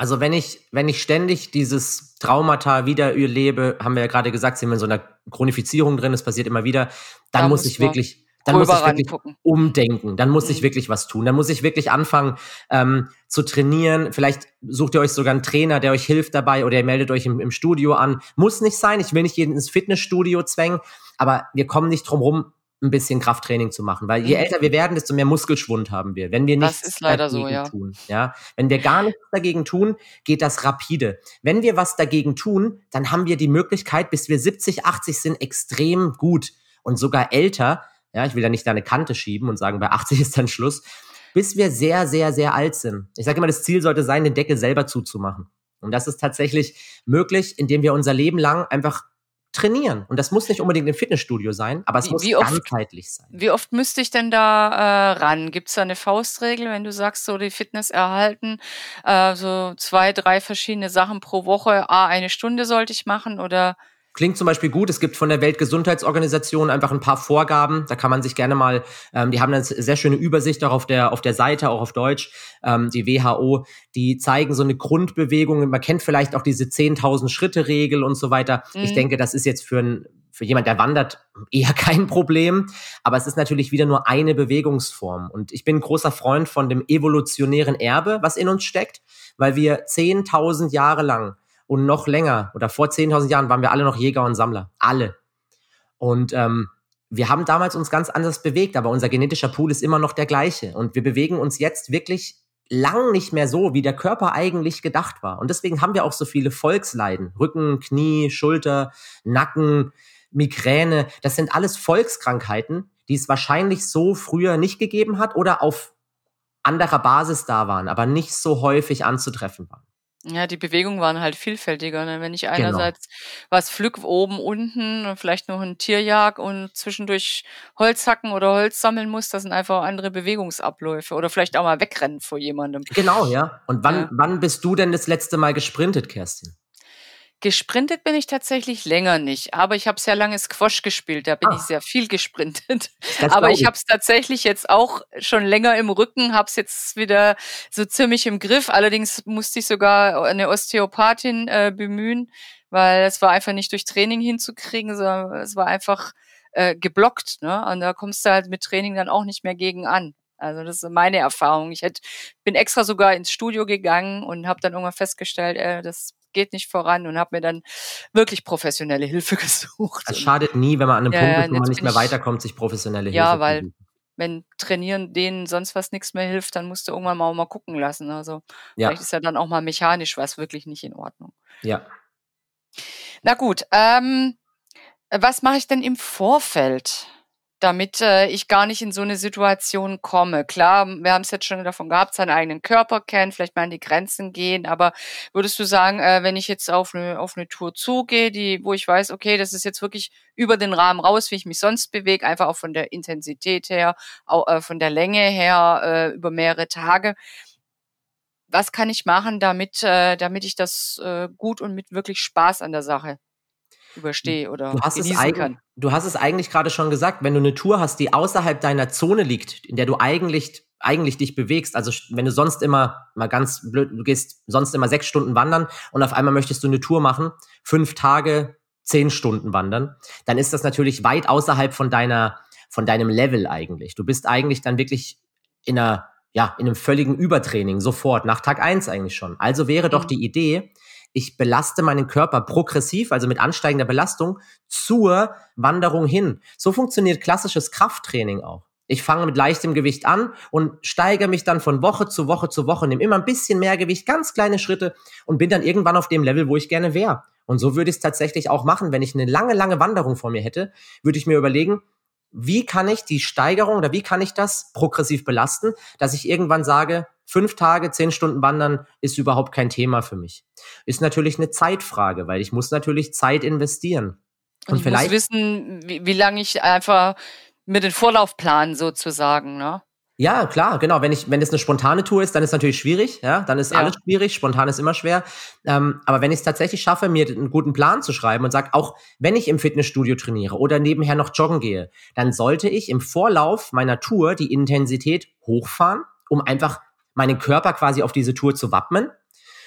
Also wenn ich, wenn ich ständig dieses Traumata wieder lebe, haben wir ja gerade gesagt, sind wir in so einer Chronifizierung drin, es passiert immer wieder, dann da muss ich wirklich, dann muss ich wirklich umdenken, dann muss mhm. ich wirklich was tun, dann muss ich wirklich anfangen ähm, zu trainieren. Vielleicht sucht ihr euch sogar einen Trainer, der euch hilft dabei oder ihr meldet euch im, im Studio an. Muss nicht sein, ich will nicht jeden ins Fitnessstudio zwängen, aber wir kommen nicht drum rum, ein bisschen Krafttraining zu machen, weil je mhm. älter wir werden, desto mehr Muskelschwund haben wir. Wenn wir nichts dagegen so, ja. tun, ja, wenn wir gar nichts dagegen tun, geht das rapide. Wenn wir was dagegen tun, dann haben wir die Möglichkeit, bis wir 70, 80 sind, extrem gut und sogar älter. Ja, ich will ja nicht da eine Kante schieben und sagen, bei 80 ist dann Schluss, bis wir sehr, sehr, sehr alt sind. Ich sage immer, das Ziel sollte sein, den Deckel selber zuzumachen. Und das ist tatsächlich möglich, indem wir unser Leben lang einfach trainieren. Und das muss nicht unbedingt im Fitnessstudio sein, aber es wie, muss wie ganzheitlich sein. Wie oft müsste ich denn da äh, ran? Gibt es da eine Faustregel, wenn du sagst, so die Fitness erhalten, äh, so zwei, drei verschiedene Sachen pro Woche, ah, eine Stunde sollte ich machen oder Klingt zum Beispiel gut. Es gibt von der Weltgesundheitsorganisation einfach ein paar Vorgaben. Da kann man sich gerne mal, ähm, die haben eine sehr schöne Übersicht auch auf der, auf der Seite, auch auf Deutsch, ähm, die WHO. Die zeigen so eine Grundbewegung. Man kennt vielleicht auch diese 10.000 Schritte Regel und so weiter. Mhm. Ich denke, das ist jetzt für ein, für jemand, der wandert, eher kein Problem. Aber es ist natürlich wieder nur eine Bewegungsform. Und ich bin ein großer Freund von dem evolutionären Erbe, was in uns steckt, weil wir 10.000 Jahre lang und noch länger oder vor 10.000 Jahren waren wir alle noch Jäger und Sammler. Alle. Und ähm, wir haben damals uns ganz anders bewegt, aber unser genetischer Pool ist immer noch der gleiche. Und wir bewegen uns jetzt wirklich lang nicht mehr so, wie der Körper eigentlich gedacht war. Und deswegen haben wir auch so viele Volksleiden. Rücken, Knie, Schulter, Nacken, Migräne. Das sind alles Volkskrankheiten, die es wahrscheinlich so früher nicht gegeben hat oder auf anderer Basis da waren, aber nicht so häufig anzutreffen waren. Ja, die Bewegungen waren halt vielfältiger. Ne? Wenn ich genau. einerseits genau. was pflück oben, unten und vielleicht noch ein Tierjag und zwischendurch Holz hacken oder Holz sammeln muss, das sind einfach andere Bewegungsabläufe. Oder vielleicht auch mal wegrennen vor jemandem. Genau, ja. Und wann, ja. wann bist du denn das letzte Mal gesprintet, Kerstin? Gesprintet bin ich tatsächlich länger nicht, aber ich habe sehr lange Squash gespielt, da bin ah. ich sehr viel gesprintet. Das aber ich habe es tatsächlich jetzt auch schon länger im Rücken, habe es jetzt wieder so ziemlich im Griff. Allerdings musste ich sogar eine Osteopathin äh, bemühen, weil es war einfach nicht durch Training hinzukriegen, sondern es war einfach äh, geblockt. Ne? Und da kommst du halt mit Training dann auch nicht mehr gegen an. Also das ist meine Erfahrung. Ich hätte, bin extra sogar ins Studio gegangen und habe dann irgendwann festgestellt, äh, das geht nicht voran und habe mir dann wirklich professionelle Hilfe gesucht. Es schadet nie, wenn man an einem ja, Punkt ist, wo man nicht mehr weiterkommt, sich professionelle ja, Hilfe Ja, weil wenn Trainieren denen sonst was nichts mehr hilft, dann musst du irgendwann mal, mal gucken lassen. Also ja. vielleicht ist ja dann auch mal mechanisch was wirklich nicht in Ordnung. Ja. Na gut, ähm, was mache ich denn im Vorfeld? Damit äh, ich gar nicht in so eine Situation komme. Klar, wir haben es jetzt schon davon gehabt, seinen eigenen Körper kennen, vielleicht mal an die Grenzen gehen, aber würdest du sagen, äh, wenn ich jetzt auf eine, auf eine Tour zugehe, die, wo ich weiß, okay, das ist jetzt wirklich über den Rahmen raus, wie ich mich sonst bewege, einfach auch von der Intensität her, auch, äh, von der Länge her, äh, über mehrere Tage, was kann ich machen, damit, äh, damit ich das äh, gut und mit wirklich Spaß an der Sache überstehe oder du hast es kann. Du hast es eigentlich gerade schon gesagt, wenn du eine Tour hast, die außerhalb deiner Zone liegt, in der du eigentlich eigentlich dich bewegst, also wenn du sonst immer, mal ganz blöd, du gehst sonst immer sechs Stunden wandern und auf einmal möchtest du eine Tour machen, fünf Tage, zehn Stunden wandern, dann ist das natürlich weit außerhalb von deiner, von deinem Level eigentlich. Du bist eigentlich dann wirklich in einer, ja, in einem völligen Übertraining, sofort, nach Tag eins eigentlich schon. Also wäre doch mhm. die Idee, ich belaste meinen Körper progressiv, also mit ansteigender Belastung, zur Wanderung hin. So funktioniert klassisches Krafttraining auch. Ich fange mit leichtem Gewicht an und steigere mich dann von Woche zu Woche zu Woche, nehme immer ein bisschen mehr Gewicht, ganz kleine Schritte und bin dann irgendwann auf dem Level, wo ich gerne wäre. Und so würde ich es tatsächlich auch machen. Wenn ich eine lange, lange Wanderung vor mir hätte, würde ich mir überlegen, wie kann ich die Steigerung oder wie kann ich das progressiv belasten, dass ich irgendwann sage, fünf Tage, zehn Stunden wandern ist überhaupt kein Thema für mich. Ist natürlich eine Zeitfrage, weil ich muss natürlich Zeit investieren. Und, Und vielleicht muss wissen, wie, wie lange ich einfach mit den Vorlauf planen sozusagen, ne? Ja, klar, genau. Wenn ich, wenn es eine spontane Tour ist, dann ist natürlich schwierig, ja, dann ist ja. alles schwierig. Spontan ist immer schwer. Ähm, aber wenn ich es tatsächlich schaffe, mir einen guten Plan zu schreiben und sage, auch wenn ich im Fitnessstudio trainiere oder nebenher noch joggen gehe, dann sollte ich im Vorlauf meiner Tour die Intensität hochfahren, um einfach meinen Körper quasi auf diese Tour zu wappnen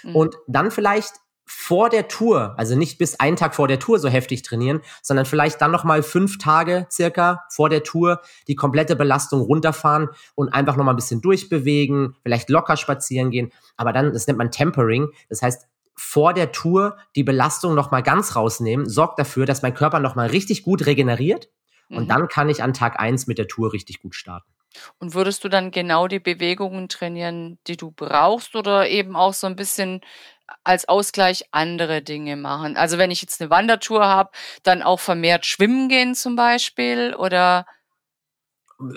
mhm. und dann vielleicht vor der Tour, also nicht bis einen Tag vor der Tour so heftig trainieren, sondern vielleicht dann noch mal fünf Tage circa vor der Tour die komplette Belastung runterfahren und einfach noch mal ein bisschen durchbewegen, vielleicht locker spazieren gehen. Aber dann, das nennt man Tempering. Das heißt, vor der Tour die Belastung noch mal ganz rausnehmen, sorgt dafür, dass mein Körper noch mal richtig gut regeneriert. Mhm. Und dann kann ich an Tag eins mit der Tour richtig gut starten. Und würdest du dann genau die Bewegungen trainieren, die du brauchst oder eben auch so ein bisschen als Ausgleich andere Dinge machen? Also wenn ich jetzt eine Wandertour habe, dann auch vermehrt schwimmen gehen zum Beispiel oder?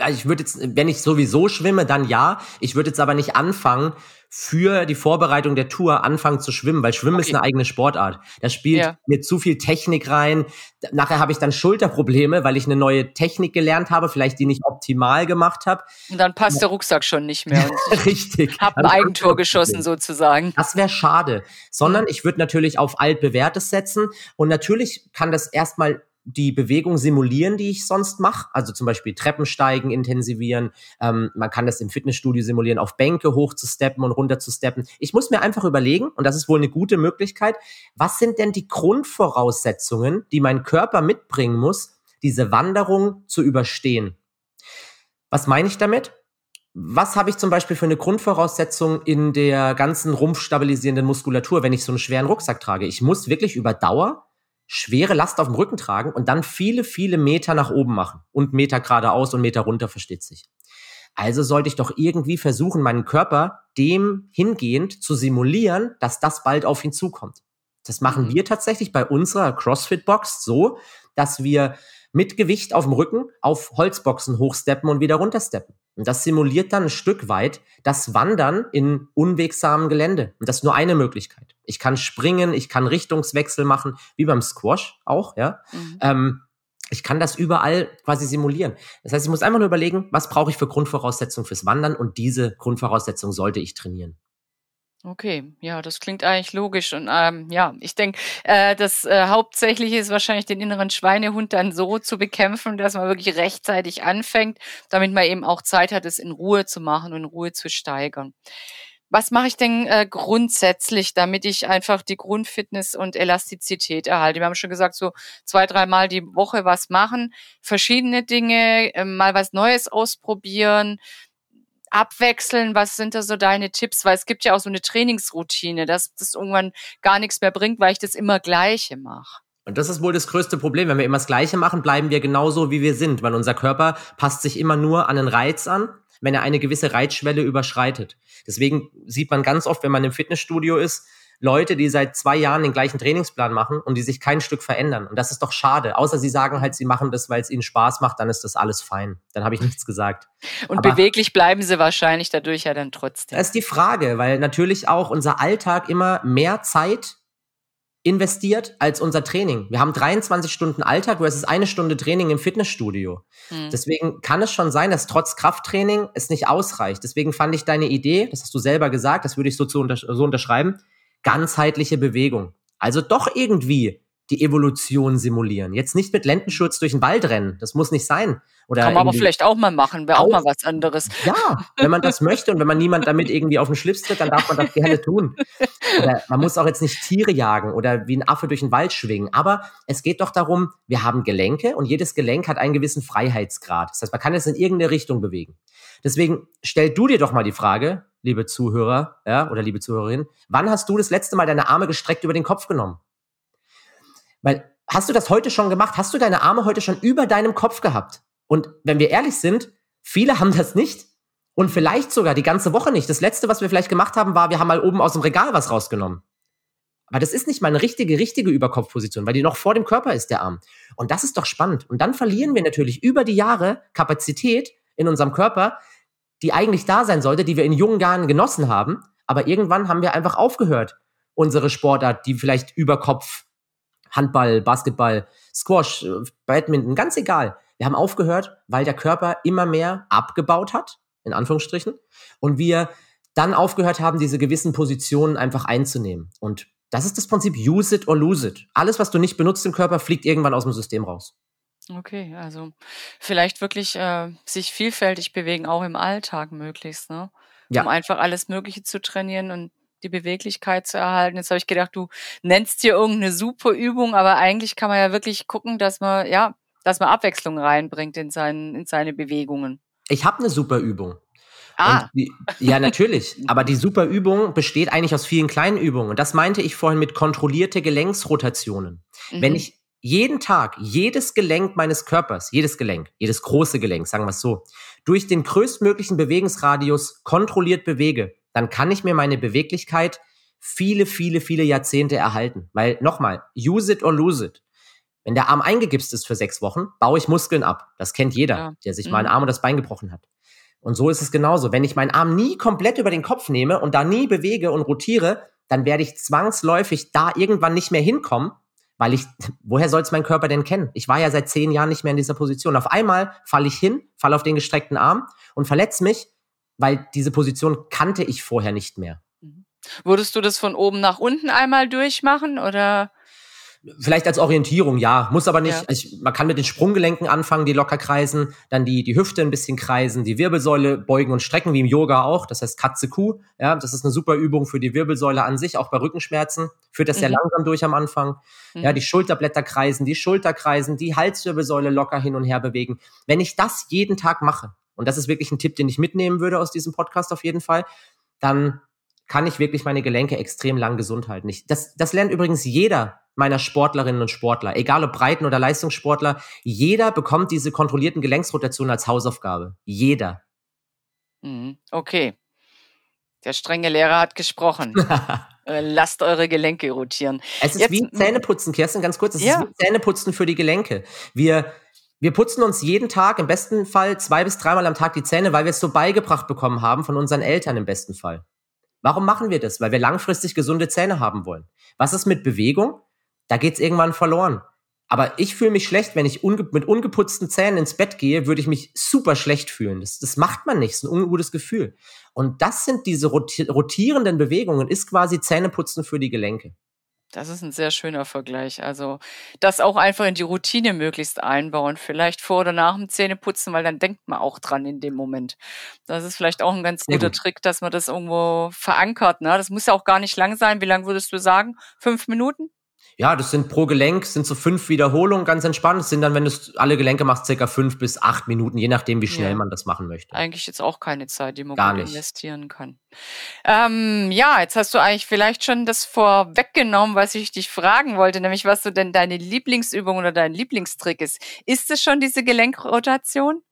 Ich würde jetzt, wenn ich sowieso schwimme, dann ja. Ich würde jetzt aber nicht anfangen, für die Vorbereitung der Tour anfangen zu schwimmen, weil Schwimmen okay. ist eine eigene Sportart. Da spielt ja. mir zu viel Technik rein. Nachher habe ich dann Schulterprobleme, weil ich eine neue Technik gelernt habe, vielleicht die nicht optimal gemacht habe. Und dann passt der Rucksack schon nicht mehr. Richtig. Hab ein Eigentor geschossen sozusagen. Das wäre schade. Sondern ich würde natürlich auf altbewährtes setzen und natürlich kann das erstmal die Bewegung simulieren, die ich sonst mache. Also zum Beispiel Treppensteigen intensivieren. Ähm, man kann das im Fitnessstudio simulieren, auf Bänke hochzusteppen und runterzusteppen. Ich muss mir einfach überlegen, und das ist wohl eine gute Möglichkeit, was sind denn die Grundvoraussetzungen, die mein Körper mitbringen muss, diese Wanderung zu überstehen? Was meine ich damit? Was habe ich zum Beispiel für eine Grundvoraussetzung in der ganzen rumpfstabilisierenden Muskulatur, wenn ich so einen schweren Rucksack trage? Ich muss wirklich über Dauer schwere Last auf dem Rücken tragen und dann viele, viele Meter nach oben machen. Und Meter geradeaus und Meter runter, versteht sich. Also sollte ich doch irgendwie versuchen, meinen Körper dem hingehend zu simulieren, dass das bald auf ihn zukommt. Das machen mhm. wir tatsächlich bei unserer CrossFit-Box so, dass wir mit Gewicht auf dem Rücken auf Holzboxen hochsteppen und wieder runtersteppen. Und das simuliert dann ein Stück weit das Wandern in unwegsamem Gelände. Und das ist nur eine Möglichkeit. Ich kann springen, ich kann Richtungswechsel machen, wie beim Squash auch, ja. Mhm. Ähm, ich kann das überall quasi simulieren. Das heißt, ich muss einfach nur überlegen, was brauche ich für Grundvoraussetzungen fürs Wandern und diese Grundvoraussetzungen sollte ich trainieren. Okay, ja, das klingt eigentlich logisch. Und ähm, ja, ich denke, äh, das äh, Hauptsächliche ist wahrscheinlich den inneren Schweinehund dann so zu bekämpfen, dass man wirklich rechtzeitig anfängt, damit man eben auch Zeit hat, es in Ruhe zu machen und in Ruhe zu steigern. Was mache ich denn äh, grundsätzlich, damit ich einfach die Grundfitness und Elastizität erhalte? Wir haben schon gesagt, so zwei, dreimal die Woche was machen, verschiedene Dinge, äh, mal was Neues ausprobieren, abwechseln. Was sind da so deine Tipps? Weil es gibt ja auch so eine Trainingsroutine, dass das irgendwann gar nichts mehr bringt, weil ich das immer Gleiche mache. Und das ist wohl das größte Problem. Wenn wir immer das Gleiche machen, bleiben wir genauso, wie wir sind, weil unser Körper passt sich immer nur an einen Reiz an wenn er eine gewisse Reizschwelle überschreitet. Deswegen sieht man ganz oft, wenn man im Fitnessstudio ist, Leute, die seit zwei Jahren den gleichen Trainingsplan machen und die sich kein Stück verändern. Und das ist doch schade. Außer sie sagen halt, sie machen das, weil es ihnen Spaß macht, dann ist das alles fein. Dann habe ich nichts gesagt. Und Aber beweglich bleiben sie wahrscheinlich dadurch ja dann trotzdem. Das ist die Frage, weil natürlich auch unser Alltag immer mehr Zeit investiert als unser Training. Wir haben 23 Stunden Alltag versus eine Stunde Training im Fitnessstudio. Hm. Deswegen kann es schon sein, dass trotz Krafttraining es nicht ausreicht. Deswegen fand ich deine Idee, das hast du selber gesagt, das würde ich so, zu unter so unterschreiben, ganzheitliche Bewegung. Also doch irgendwie die Evolution simulieren. Jetzt nicht mit Lendenschurz durch den Wald rennen. Das muss nicht sein. Oder Kann man aber vielleicht auch mal machen, wäre auch, auch, mal was anderes. Ja, wenn man das möchte und wenn man niemand damit irgendwie auf den Schlips tritt, dann darf man das gerne tun. Oder man muss auch jetzt nicht Tiere jagen oder wie ein Affe durch den Wald schwingen. Aber es geht doch darum, wir haben Gelenke und jedes Gelenk hat einen gewissen Freiheitsgrad. Das heißt, man kann es in irgendeine Richtung bewegen. Deswegen stell du dir doch mal die Frage, liebe Zuhörer, ja, oder liebe Zuhörerin, wann hast du das letzte Mal deine Arme gestreckt über den Kopf genommen? Weil hast du das heute schon gemacht? Hast du deine Arme heute schon über deinem Kopf gehabt? Und wenn wir ehrlich sind, viele haben das nicht. Und vielleicht sogar die ganze Woche nicht. Das letzte, was wir vielleicht gemacht haben, war, wir haben mal oben aus dem Regal was rausgenommen. Aber das ist nicht mal eine richtige, richtige Überkopfposition, weil die noch vor dem Körper ist, der Arm. Und das ist doch spannend. Und dann verlieren wir natürlich über die Jahre Kapazität in unserem Körper, die eigentlich da sein sollte, die wir in jungen Jahren genossen haben. Aber irgendwann haben wir einfach aufgehört, unsere Sportart, die vielleicht Überkopf, Handball, Basketball, Squash, Badminton, ganz egal, wir haben aufgehört, weil der Körper immer mehr abgebaut hat, in Anführungsstrichen, und wir dann aufgehört haben, diese gewissen Positionen einfach einzunehmen. Und das ist das Prinzip use it or lose it. Alles, was du nicht benutzt im Körper, fliegt irgendwann aus dem System raus. Okay, also vielleicht wirklich äh, sich vielfältig bewegen, auch im Alltag möglichst, ne? Ja. Um einfach alles Mögliche zu trainieren und die Beweglichkeit zu erhalten. Jetzt habe ich gedacht, du nennst hier irgendeine super Übung, aber eigentlich kann man ja wirklich gucken, dass man, ja, dass man Abwechslung reinbringt in, seinen, in seine Bewegungen. Ich habe eine super Übung. Ah. Die, ja, natürlich. Aber die super Übung besteht eigentlich aus vielen kleinen Übungen. Und das meinte ich vorhin mit kontrollierte Gelenksrotationen. Mhm. Wenn ich jeden Tag jedes Gelenk meines Körpers, jedes Gelenk, jedes große Gelenk, sagen wir es so, durch den größtmöglichen Bewegungsradius kontrolliert bewege, dann kann ich mir meine Beweglichkeit viele, viele, viele Jahrzehnte erhalten. Weil nochmal, use it or lose it. Wenn der Arm eingegipst ist für sechs Wochen, baue ich Muskeln ab. Das kennt jeder, ja. der sich mhm. mal einen Arm oder das Bein gebrochen hat. Und so ist es genauso. Wenn ich meinen Arm nie komplett über den Kopf nehme und da nie bewege und rotiere, dann werde ich zwangsläufig da irgendwann nicht mehr hinkommen, weil ich, woher soll es mein Körper denn kennen? Ich war ja seit zehn Jahren nicht mehr in dieser Position. Auf einmal falle ich hin, falle auf den gestreckten Arm und verletze mich, weil diese Position kannte ich vorher nicht mehr. Mhm. Würdest du das von oben nach unten einmal durchmachen oder? Vielleicht als Orientierung, ja. Muss aber nicht. Ja. Ich, man kann mit den Sprunggelenken anfangen, die locker kreisen, dann die, die Hüfte ein bisschen kreisen, die Wirbelsäule beugen und strecken, wie im Yoga auch. Das heißt Katze-Kuh. Ja, das ist eine super Übung für die Wirbelsäule an sich, auch bei Rückenschmerzen. Führt das mhm. sehr langsam durch am Anfang. Mhm. Ja, die Schulterblätter kreisen, die Schulter kreisen, die Halswirbelsäule locker hin und her bewegen. Wenn ich das jeden Tag mache, und das ist wirklich ein Tipp, den ich mitnehmen würde aus diesem Podcast auf jeden Fall, dann kann ich wirklich meine Gelenke extrem lang gesund halten. Ich, das, das lernt übrigens jeder meiner Sportlerinnen und Sportler, egal ob Breiten- oder Leistungssportler, jeder bekommt diese kontrollierten Gelenksrotationen als Hausaufgabe. Jeder. Mhm. Okay. Der strenge Lehrer hat gesprochen. Äh, lasst eure Gelenke rotieren. Es ist Jetzt, wie Zähneputzen, Kerstin, ganz kurz. Es ja. ist wie Zähneputzen für die Gelenke. Wir, wir putzen uns jeden Tag, im besten Fall zwei bis dreimal am Tag die Zähne, weil wir es so beigebracht bekommen haben von unseren Eltern im besten Fall. Warum machen wir das? Weil wir langfristig gesunde Zähne haben wollen. Was ist mit Bewegung? da geht's irgendwann verloren. Aber ich fühle mich schlecht, wenn ich unge mit ungeputzten Zähnen ins Bett gehe, würde ich mich super schlecht fühlen. Das, das macht man nicht, das ist ein ungutes Gefühl. Und das sind diese rotierenden Bewegungen, ist quasi Zähneputzen für die Gelenke. Das ist ein sehr schöner Vergleich. Also das auch einfach in die Routine möglichst einbauen. Vielleicht vor oder nach dem Zähneputzen, weil dann denkt man auch dran in dem Moment. Das ist vielleicht auch ein ganz guter gut. Trick, dass man das irgendwo verankert. Ne? Das muss ja auch gar nicht lang sein. Wie lang würdest du sagen? Fünf Minuten? Ja, das sind pro Gelenk, sind so fünf Wiederholungen, ganz entspannt. Das sind dann, wenn du alle Gelenke machst, circa fünf bis acht Minuten, je nachdem, wie schnell ja. man das machen möchte. Eigentlich jetzt auch keine Zeit, die man Gar gut nicht. investieren kann. Ähm, ja, jetzt hast du eigentlich vielleicht schon das vorweggenommen, was ich dich fragen wollte, nämlich was so denn deine Lieblingsübung oder dein Lieblingstrick ist. Ist es schon diese Gelenkrotation?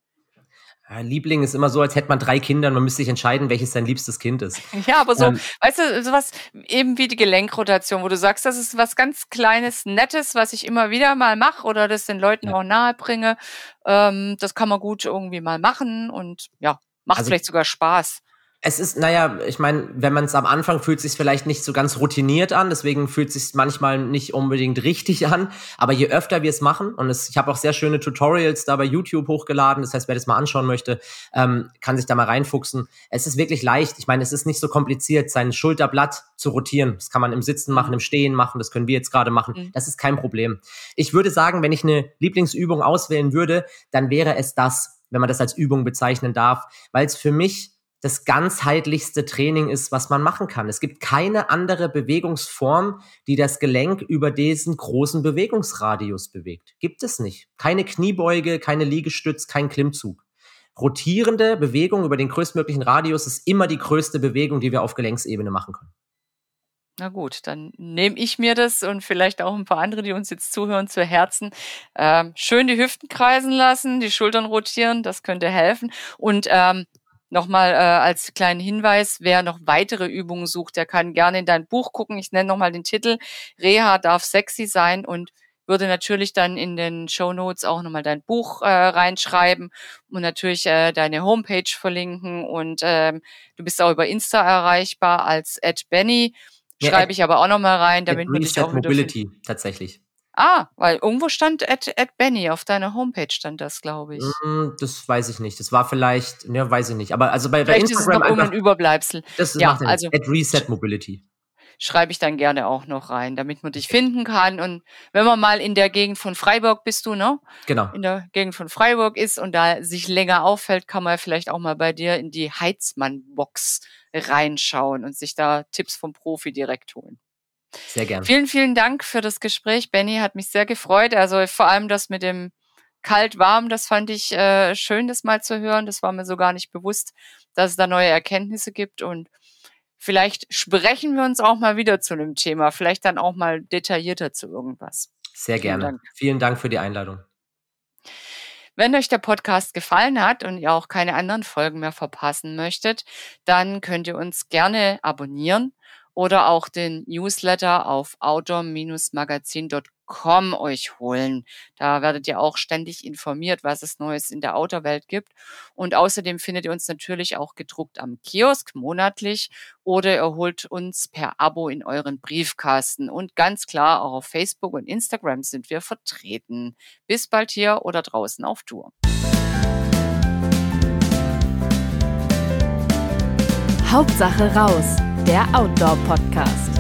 Liebling ist immer so, als hätte man drei Kinder und man müsste sich entscheiden, welches sein liebstes Kind ist. Ja, aber so, ähm, weißt du, sowas eben wie die Gelenkrotation, wo du sagst, das ist was ganz Kleines, Nettes, was ich immer wieder mal mache oder das den Leuten ja. auch nahe bringe. Ähm, das kann man gut irgendwie mal machen und ja, macht also, vielleicht sogar Spaß es ist, naja, ich meine, wenn man es am Anfang fühlt sich vielleicht nicht so ganz routiniert an, deswegen fühlt sich manchmal nicht unbedingt richtig an. Aber je öfter wir es machen, und es, ich habe auch sehr schöne Tutorials da bei YouTube hochgeladen, das heißt, wer das mal anschauen möchte, ähm, kann sich da mal reinfuchsen. Es ist wirklich leicht. Ich meine, es ist nicht so kompliziert, sein Schulterblatt zu rotieren. Das kann man im Sitzen machen, im Stehen machen, das können wir jetzt gerade machen. Mhm. Das ist kein Problem. Ich würde sagen, wenn ich eine Lieblingsübung auswählen würde, dann wäre es das, wenn man das als Übung bezeichnen darf, weil es für mich das ganzheitlichste Training ist, was man machen kann. Es gibt keine andere Bewegungsform, die das Gelenk über diesen großen Bewegungsradius bewegt. Gibt es nicht. Keine Kniebeuge, keine Liegestütz, kein Klimmzug. Rotierende Bewegung über den größtmöglichen Radius ist immer die größte Bewegung, die wir auf Gelenksebene machen können. Na gut, dann nehme ich mir das und vielleicht auch ein paar andere, die uns jetzt zuhören, zu Herzen. Ähm, schön die Hüften kreisen lassen, die Schultern rotieren, das könnte helfen. Und ähm, Nochmal äh, als kleinen Hinweis, wer noch weitere Übungen sucht, der kann gerne in dein Buch gucken. Ich nenne nochmal den Titel. Reha darf sexy sein und würde natürlich dann in den Show Notes auch nochmal dein Buch äh, reinschreiben und natürlich äh, deine Homepage verlinken. Und ähm, du bist auch über Insta erreichbar als Benny. Schreibe ja, ich aber auch nochmal rein, damit man dich auch Mobility tatsächlich. Ah, weil irgendwo stand at, at Benny, auf deiner Homepage stand das, glaube ich. Mm, das weiß ich nicht. Das war vielleicht, ne, weiß ich nicht. Aber also bei, bei Instagram. Ist es noch einfach, Überbleibsel. Das ja, macht also, at Reset Mobility. Schreibe ich dann gerne auch noch rein, damit man dich finden kann. Und wenn man mal in der Gegend von Freiburg bist du, ne? Genau. In der Gegend von Freiburg ist und da sich länger auffällt, kann man vielleicht auch mal bei dir in die Heizmann-Box reinschauen und sich da Tipps vom Profi direkt holen. Sehr gerne. Vielen, vielen Dank für das Gespräch, Benny. Hat mich sehr gefreut. Also vor allem das mit dem kalt-warm, das fand ich äh, schön, das mal zu hören. Das war mir so gar nicht bewusst, dass es da neue Erkenntnisse gibt. Und vielleicht sprechen wir uns auch mal wieder zu einem Thema. Vielleicht dann auch mal detaillierter zu irgendwas. Sehr gerne. Vielen Dank, Vielen Dank für die Einladung. Wenn euch der Podcast gefallen hat und ihr auch keine anderen Folgen mehr verpassen möchtet, dann könnt ihr uns gerne abonnieren oder auch den Newsletter auf outdoor-magazin.com euch holen. Da werdet ihr auch ständig informiert, was es Neues in der Outdoor-Welt gibt. Und außerdem findet ihr uns natürlich auch gedruckt am Kiosk monatlich oder ihr holt uns per Abo in euren Briefkasten. Und ganz klar, auch auf Facebook und Instagram sind wir vertreten. Bis bald hier oder draußen auf Tour. Hauptsache raus, der Outdoor-Podcast.